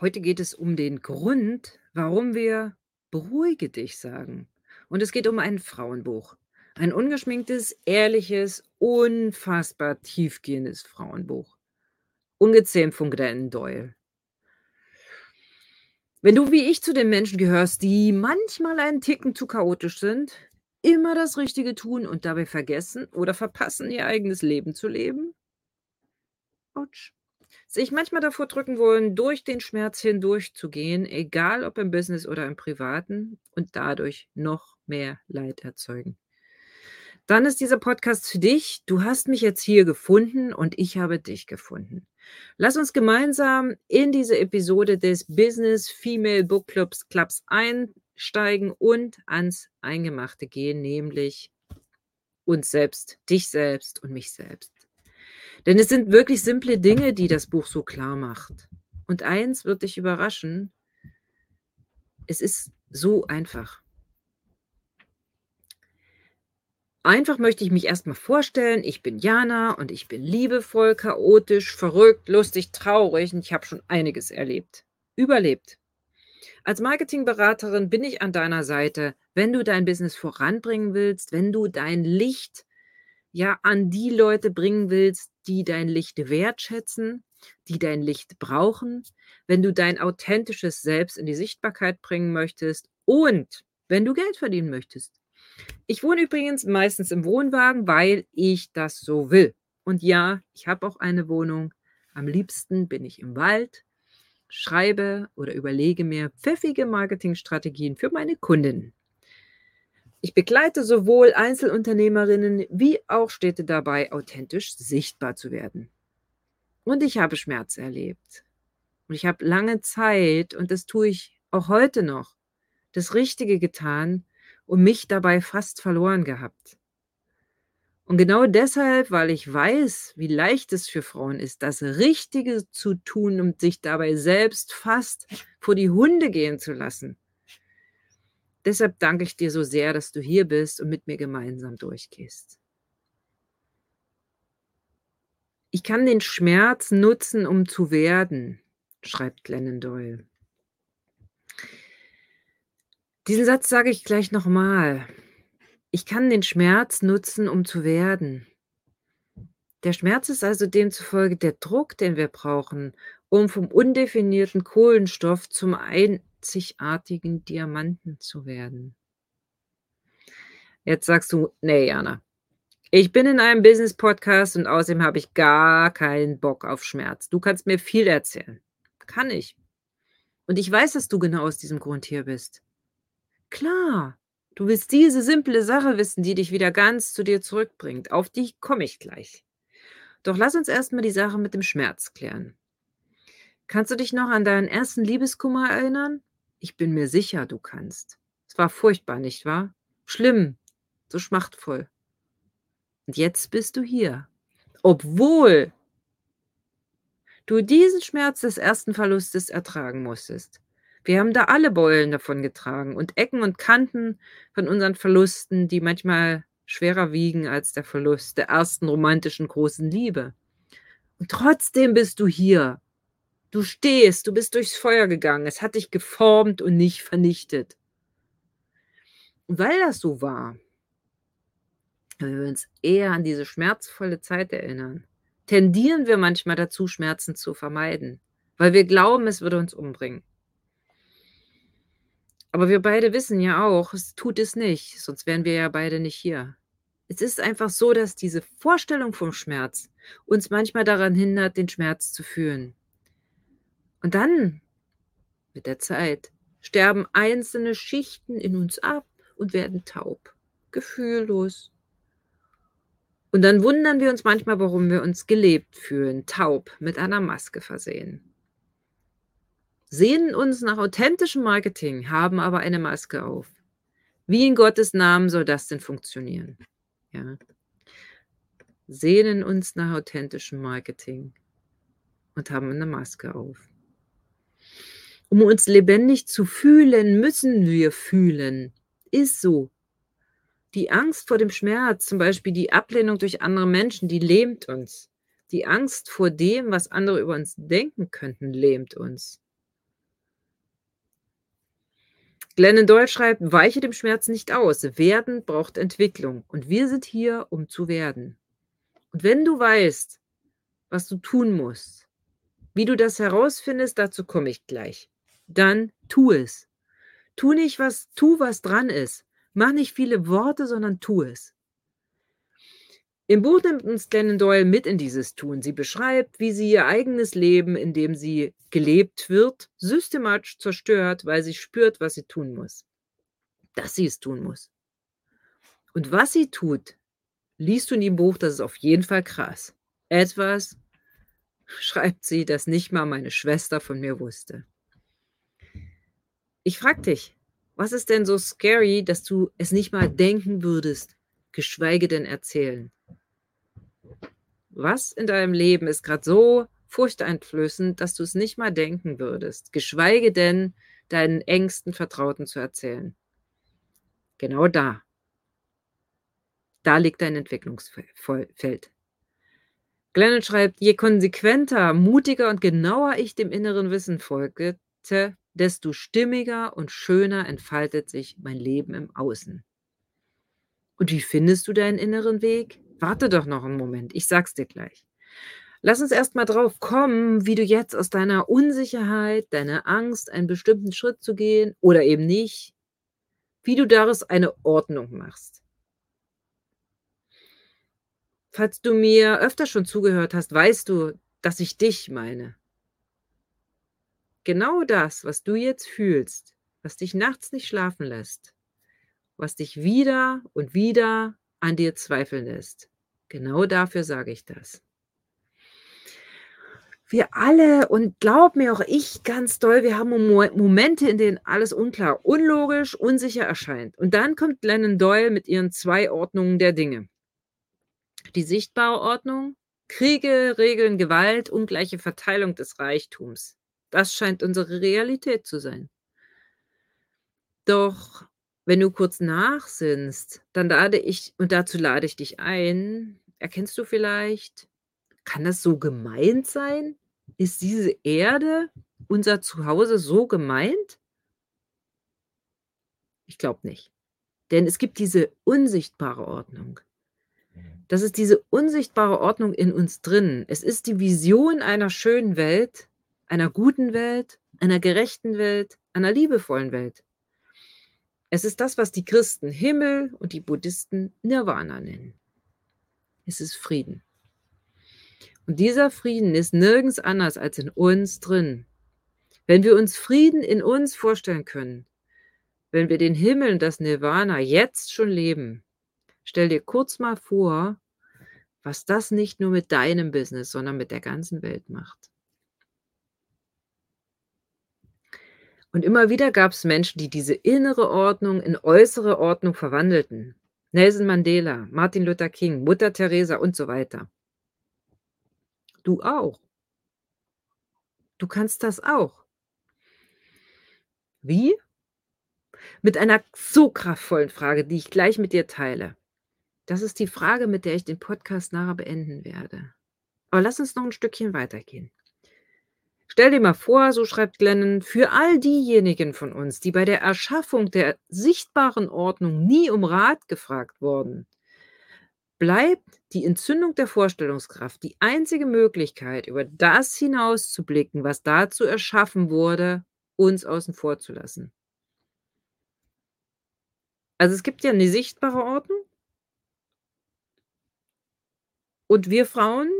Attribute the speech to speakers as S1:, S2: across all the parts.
S1: Heute geht es um den Grund, warum wir „beruhige dich“ sagen. Und es geht um ein Frauenbuch. Ein ungeschminktes, ehrliches, unfassbar tiefgehendes Frauenbuch. Ungezähmt von Glennon Doyle. Wenn du wie ich zu den Menschen gehörst, die manchmal einen Ticken zu chaotisch sind, immer das Richtige tun und dabei vergessen oder verpassen, ihr eigenes Leben zu leben? Autsch. Sich manchmal davor drücken wollen, durch den Schmerz hindurchzugehen, egal ob im Business oder im Privaten und dadurch noch mehr Leid erzeugen. Dann ist dieser Podcast für dich. Du hast mich jetzt hier gefunden und ich habe dich gefunden. Lass uns gemeinsam in diese Episode des Business Female Book Clubs Clubs einsteigen und ans Eingemachte gehen, nämlich uns selbst, dich selbst und mich selbst. Denn es sind wirklich simple Dinge, die das Buch so klar macht. Und eins wird dich überraschen, es ist so einfach. Einfach möchte ich mich erstmal vorstellen, ich bin Jana und ich bin liebevoll, chaotisch, verrückt, lustig, traurig und ich habe schon einiges erlebt. Überlebt. Als Marketingberaterin bin ich an deiner Seite, wenn du dein Business voranbringen willst, wenn du dein Licht ja an die Leute bringen willst, die dein Licht wertschätzen, die dein Licht brauchen, wenn du dein authentisches Selbst in die Sichtbarkeit bringen möchtest und wenn du Geld verdienen möchtest. Ich wohne übrigens meistens im Wohnwagen, weil ich das so will. Und ja, ich habe auch eine Wohnung. Am liebsten bin ich im Wald, schreibe oder überlege mir pfiffige Marketingstrategien für meine Kunden. Ich begleite sowohl Einzelunternehmerinnen wie auch Städte dabei, authentisch sichtbar zu werden. Und ich habe Schmerz erlebt. Und ich habe lange Zeit, und das tue ich auch heute noch, das Richtige getan, und mich dabei fast verloren gehabt. Und genau deshalb, weil ich weiß, wie leicht es für Frauen ist, das Richtige zu tun und sich dabei selbst fast vor die Hunde gehen zu lassen. Deshalb danke ich dir so sehr, dass du hier bist und mit mir gemeinsam durchgehst. Ich kann den Schmerz nutzen, um zu werden, schreibt Glennon Doyle. Diesen Satz sage ich gleich nochmal. Ich kann den Schmerz nutzen, um zu werden. Der Schmerz ist also demzufolge der Druck, den wir brauchen, um vom undefinierten Kohlenstoff zum einzigartigen Diamanten zu werden. Jetzt sagst du, nee, Jana, ich bin in einem Business-Podcast und außerdem habe ich gar keinen Bock auf Schmerz. Du kannst mir viel erzählen. Kann ich. Und ich weiß, dass du genau aus diesem Grund hier bist. Klar, du willst diese simple Sache wissen, die dich wieder ganz zu dir zurückbringt. Auf die komme ich gleich. Doch lass uns erstmal die Sache mit dem Schmerz klären. Kannst du dich noch an deinen ersten Liebeskummer erinnern? Ich bin mir sicher, du kannst. Es war furchtbar, nicht wahr? Schlimm, so schmachtvoll. Und jetzt bist du hier. Obwohl du diesen Schmerz des ersten Verlustes ertragen musstest. Wir haben da alle Beulen davon getragen und Ecken und Kanten von unseren Verlusten, die manchmal schwerer wiegen als der Verlust der ersten romantischen großen Liebe. Und trotzdem bist du hier. Du stehst, du bist durchs Feuer gegangen. Es hat dich geformt und nicht vernichtet. Und weil das so war, wenn wir uns eher an diese schmerzvolle Zeit erinnern, tendieren wir manchmal dazu, Schmerzen zu vermeiden, weil wir glauben, es würde uns umbringen. Aber wir beide wissen ja auch, es tut es nicht, sonst wären wir ja beide nicht hier. Es ist einfach so, dass diese Vorstellung vom Schmerz uns manchmal daran hindert, den Schmerz zu fühlen. Und dann, mit der Zeit, sterben einzelne Schichten in uns ab und werden taub, gefühllos. Und dann wundern wir uns manchmal, warum wir uns gelebt fühlen, taub, mit einer Maske versehen sehnen uns nach authentischem Marketing, haben aber eine Maske auf. Wie in Gottes Namen soll das denn funktionieren? Ja. Sehnen uns nach authentischem Marketing und haben eine Maske auf. Um uns lebendig zu fühlen, müssen wir fühlen. Ist so. Die Angst vor dem Schmerz, zum Beispiel die Ablehnung durch andere Menschen, die lähmt uns. Die Angst vor dem, was andere über uns denken könnten, lähmt uns. Glennon Doyle schreibt, weiche dem Schmerz nicht aus. Werden braucht Entwicklung. Und wir sind hier, um zu werden. Und wenn du weißt, was du tun musst, wie du das herausfindest, dazu komme ich gleich. Dann tu es. Tu nicht was, tu was dran ist. Mach nicht viele Worte, sondern tu es. Im Buch nimmt uns Glennon Doyle mit in dieses Tun. Sie beschreibt, wie sie ihr eigenes Leben, in dem sie gelebt wird, systematisch zerstört, weil sie spürt, was sie tun muss. Dass sie es tun muss. Und was sie tut, liest du in dem Buch, das ist auf jeden Fall krass. Etwas, schreibt sie, das nicht mal meine Schwester von mir wusste. Ich frag dich, was ist denn so scary, dass du es nicht mal denken würdest, geschweige denn erzählen? Was in deinem Leben ist gerade so furchteinflößend, dass du es nicht mal denken würdest, geschweige denn deinen engsten Vertrauten zu erzählen? Genau da. Da liegt dein Entwicklungsfeld. Glennon schreibt, je konsequenter, mutiger und genauer ich dem inneren Wissen folgte, desto stimmiger und schöner entfaltet sich mein Leben im Außen. Und wie findest du deinen inneren Weg? Warte doch noch einen Moment, ich sag's dir gleich. Lass uns erst mal drauf kommen, wie du jetzt aus deiner Unsicherheit, deiner Angst, einen bestimmten Schritt zu gehen oder eben nicht, wie du daraus eine Ordnung machst. Falls du mir öfter schon zugehört hast, weißt du, dass ich dich meine. Genau das, was du jetzt fühlst, was dich nachts nicht schlafen lässt, was dich wieder und wieder an dir zweifeln lässt. Genau dafür sage ich das. Wir alle, und glaub mir auch ich ganz doll, wir haben Momente, in denen alles unklar, unlogisch, unsicher erscheint. Und dann kommt Lennon Doyle mit ihren zwei Ordnungen der Dinge. Die sichtbare Ordnung, Kriege, Regeln, Gewalt, ungleiche Verteilung des Reichtums. Das scheint unsere Realität zu sein. Doch wenn du kurz nachsinnst, dann lade ich, und dazu lade ich dich ein, erkennst du vielleicht, kann das so gemeint sein? Ist diese Erde, unser Zuhause, so gemeint? Ich glaube nicht. Denn es gibt diese unsichtbare Ordnung. Das ist diese unsichtbare Ordnung in uns drin. Es ist die Vision einer schönen Welt, einer guten Welt, einer gerechten Welt, einer liebevollen Welt. Es ist das, was die Christen Himmel und die Buddhisten Nirvana nennen. Es ist Frieden. Und dieser Frieden ist nirgends anders als in uns drin. Wenn wir uns Frieden in uns vorstellen können, wenn wir den Himmel und das Nirvana jetzt schon leben, stell dir kurz mal vor, was das nicht nur mit deinem Business, sondern mit der ganzen Welt macht. Und immer wieder gab es Menschen, die diese innere Ordnung in äußere Ordnung verwandelten. Nelson Mandela, Martin Luther King, Mutter Teresa und so weiter. Du auch. Du kannst das auch. Wie? Mit einer so kraftvollen Frage, die ich gleich mit dir teile. Das ist die Frage, mit der ich den Podcast nachher beenden werde. Aber lass uns noch ein Stückchen weitergehen. Stell dir mal vor, so schreibt Glennon, für all diejenigen von uns, die bei der Erschaffung der sichtbaren Ordnung nie um Rat gefragt wurden, bleibt die Entzündung der Vorstellungskraft die einzige Möglichkeit, über das hinauszublicken, was dazu erschaffen wurde, uns außen vor zu lassen. Also es gibt ja eine sichtbare Ordnung und wir Frauen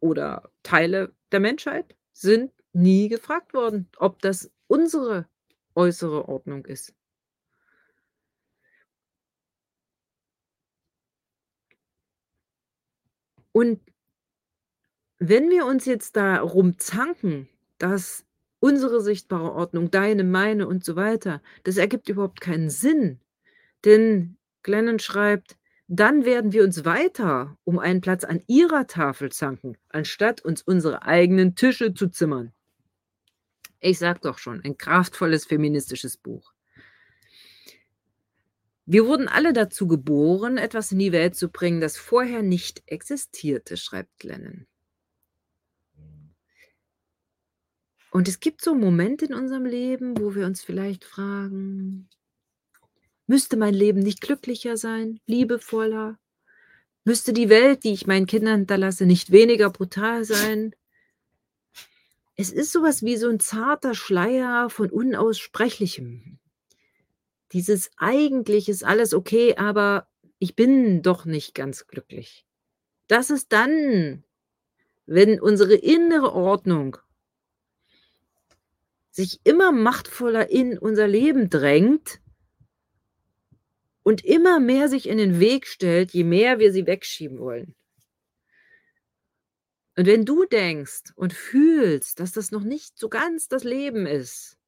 S1: oder Teile der Menschheit sind nie gefragt worden, ob das unsere äußere Ordnung ist. Und wenn wir uns jetzt darum zanken, dass unsere sichtbare Ordnung, deine, meine und so weiter, das ergibt überhaupt keinen Sinn. Denn Glennon schreibt, dann werden wir uns weiter um einen Platz an ihrer Tafel zanken, anstatt uns unsere eigenen Tische zu zimmern. Ich sag doch schon, ein kraftvolles feministisches Buch. Wir wurden alle dazu geboren, etwas in die Welt zu bringen, das vorher nicht existierte, schreibt Glennon. Und es gibt so Momente in unserem Leben, wo wir uns vielleicht fragen: „Müsste mein Leben nicht glücklicher sein, liebevoller? Müsste die Welt, die ich meinen Kindern hinterlasse, nicht weniger brutal sein?“ Es ist so was wie so 'n zarter Schleier von Unaussprechlichem. Dieses: „Eigentlich ist alles okay, aber ich bin doch nicht ganz glücklich.“ Das ist dann, wenn unsere innere Ordnung sich immer machtvoller in unser Leben drängt und immer mehr sich in den Weg stellt, je mehr wir sie wegschieben wollen. Und wenn du denkst und fühlst, dass das noch nicht so ganz das Leben ist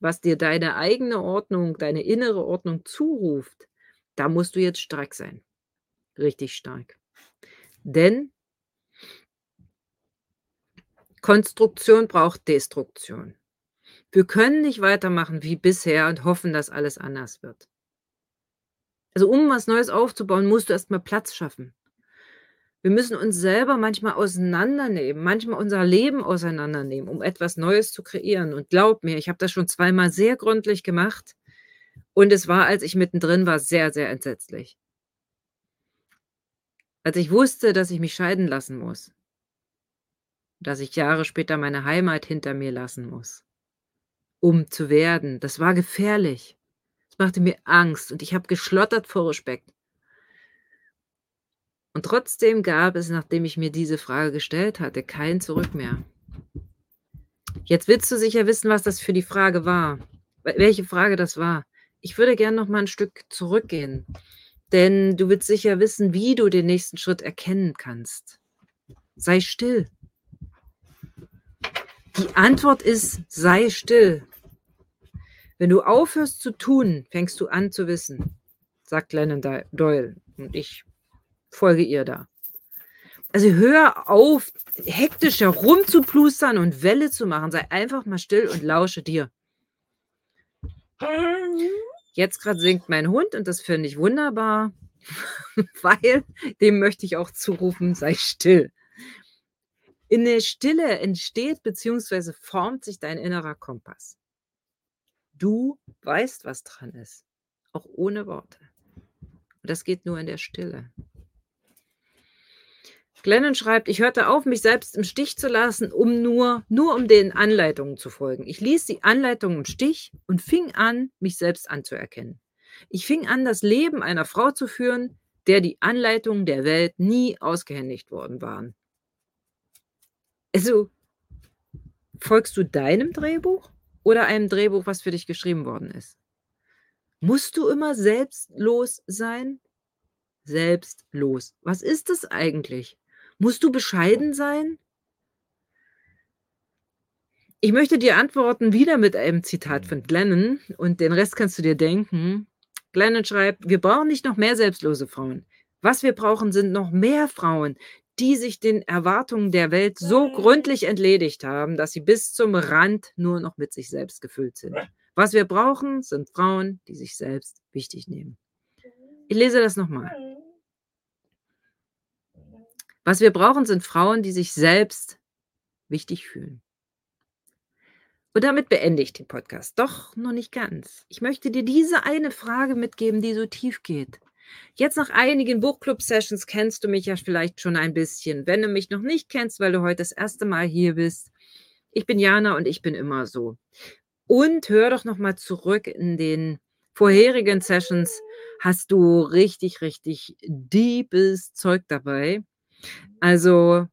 S1: was dir deine eigene Ordnung, deine innere Ordnung zuruft, da musst du jetzt stark sein. Richtig stark. Denn Konstruktion braucht Destruktion. Wir können nicht weitermachen wie bisher und hoffen, dass alles anders wird. Also, um was Neues aufzubauen, musst du erst mal Platz schaffen. Wir müssen uns selber manchmal auseinandernehmen, manchmal unser Leben auseinandernehmen, um etwas Neues zu kreieren. Und glaub mir, ich habe das schon zweimal sehr gründlich gemacht und es war, als ich mittendrin war, sehr, sehr entsetzlich. Als ich wusste, dass ich mich scheiden lassen muss dass ich Jahre später meine Heimat hinter mir lassen muss, um zu werden. Das war gefährlich. Machte mir Angst und ich habe geschlottert vor Respekt. Und trotzdem gab es, nachdem ich mir diese Frage gestellt hatte, kein Zurück mehr. Jetzt willst du sicher wissen, was das für die Frage war. Welche Frage das war. Ich würde gern noch mal 'n Stück zurückgehen, denn du willst sicher wissen, wie du den nächsten Schritt erkennen kannst. Sei still. Die Antwort ist: Sei still. Wenn du aufhörst zu tun, fängst du an zu wissen, sagt Glennon Doyle und ich folge ihr da. Also hör auf, hektisch herumzuplustern und Welle zu machen. Sei einfach mal still und lausche dir. Jetzt gerade singt mein Hund und das finde ich wunderbar, weil dem möchte ich auch zurufen, sei still. In der Stille entsteht bzw. formt sich dein innerer Kompass. Du weißt, was dran ist, auch ohne Worte. Und das geht nur in der Stille. Glennon schreibt: „Ich hörte auf, mich selbst im Stich zu lassen, um nur nur um den Anleitungen zu folgen. Ich ließ die Anleitungen im Stich und fing an, mich selbst anzuerkennen. Ich fing an, das Leben einer Frau zu führen, der die Anleitungen der Welt nie ausgehändigt worden waren.“ Also folgst du deinem Drehbuch oder einem Drehbuch, was für dich geschrieben worden ist? Musst du immer selbstlos sein? Selbstlos. Was ist das eigentlich? Musst du bescheiden sein? Ich möchte dir antworten wieder mit einem Zitat von Glennon und den Rest kannst du dir denken. Glennon schreibt: „Wir brauchen nicht noch mehr selbstlose Frauen. Was wir brauchen, sind noch mehr Frauen, die sich den Erwartungen der Welt so gründlich entledigt haben, dass sie bis zum Rand nur noch mit sich selbst gefüllt sind. Was wir brauchen, sind Frauen, die sich selbst wichtig nehmen.“ Ich lese das noch mal. Was wir brauchen, sind Frauen, die sich selbst wichtig fühlen. Und damit beende ich den Podcast. Doch noch nicht ganz. Ich möchte dir diese eine Frage mitgeben, die so tief geht. Jetzt nach einigen Buchclub-Sessions kennst du mich ja vielleicht schon ein bisschen. Wenn du mich noch nicht kennst, weil du heute das erste Mal hier bist, ich bin Jana und ich bin immer so. Und hör doch noch mal zurück in den vorherigen Sessions hast du richtig, richtig deepes Zeug dabei. Also,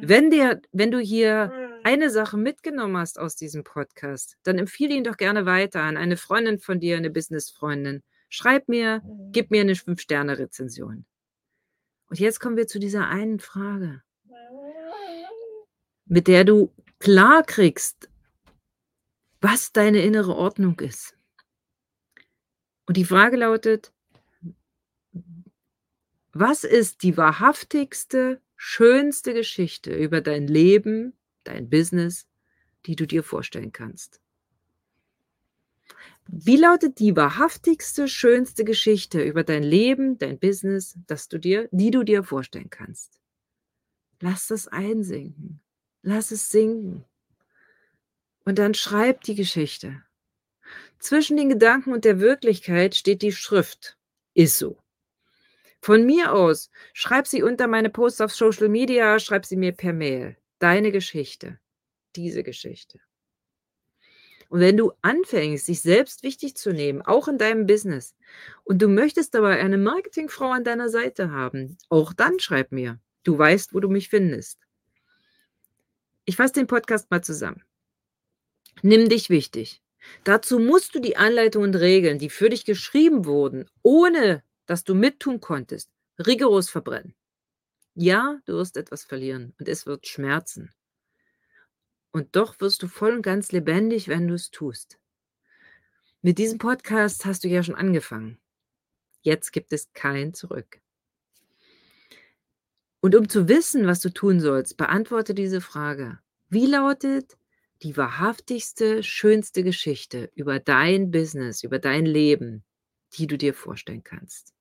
S1: wenn dir wenn du hier eine Sache mitgenommen hast aus diesem Podcast, dann empfehle ihn doch gerne weiter an eine Freundin von dir, eine Businessfreundin. Schreib mir, gib mir 'ne 5-Sterne-Rezension. Und jetzt kommen wir zu dieser einen Frage mit der du klar kriegst was deine innere Ordnung ist. Und die Frage lautet: Was ist die wahrhaftigste, schönste Geschichte über dein Leben, dein Business, die du dir vorstellen kannst? Wie lautet die wahrhaftigste, schönste Geschichte über dein Leben, dein Business, das du dir die du dir vorstellen kannst? Lass das einsinken. Lass es sinken. Und dann schreib die Geschichte. Zwischen den Gedanken und der Wirklichkeit steht die Schrift. Ist so. Von mir aus, schreib sie unter meine Posts auf Social Media, schreib sie mir per Mail. Deine Geschichte. Diese Geschichte. Und wenn du anfängst, dich selbst wichtig zu nehmen, auch in deinem Business, und du möchtest dabei eine Marketingfrau an deiner Seite haben, auch dann schreib mir. Du weißt, wo du mich findest. Ich fasse den Podcast mal zusammen. Nimm dich wichtig. Dazu musst du die Anleitungen und Regeln, die für dich geschrieben wurden, ohne dass du mittun konntest, rigoros verbrennen. Ja, du wirst etwas verlieren und es wird schmerzen. Und doch wirst du voll und ganz lebendig, wenn du es tust. Mit diesem Podcast hast du ja schon angefangen. Jetzt gibt es kein Zurück. Und um zu wissen, was du tun sollst, beantworte diese Frage. Wie lautet die wahrhaftigste, schönste Geschichte über dein Business, über dein Leben, die du dir vorstellen kannst?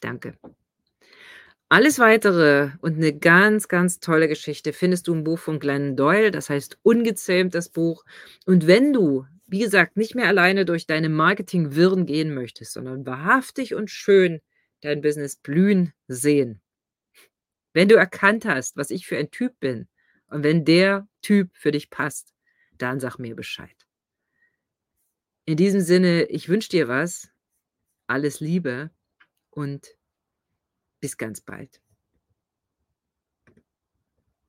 S1: Danke. Alles Weitere und eine ganz, ganz tolle Geschichte findest du im Buch von Glennon Doyle, das heißt Ungezähmt das Buch. Und wenn du, wie gesagt, nicht mehr alleine durch deine Marketing-Wirren gehen möchtest, sondern wahrhaftig und schön dein Business blühen sehen. Wenn du erkannt hast, was ich für ein Typ bin und wenn der Typ für dich passt, dann sag mir Bescheid. In diesem Sinne, ich wünsche dir was, alles Liebe und bis ganz bald.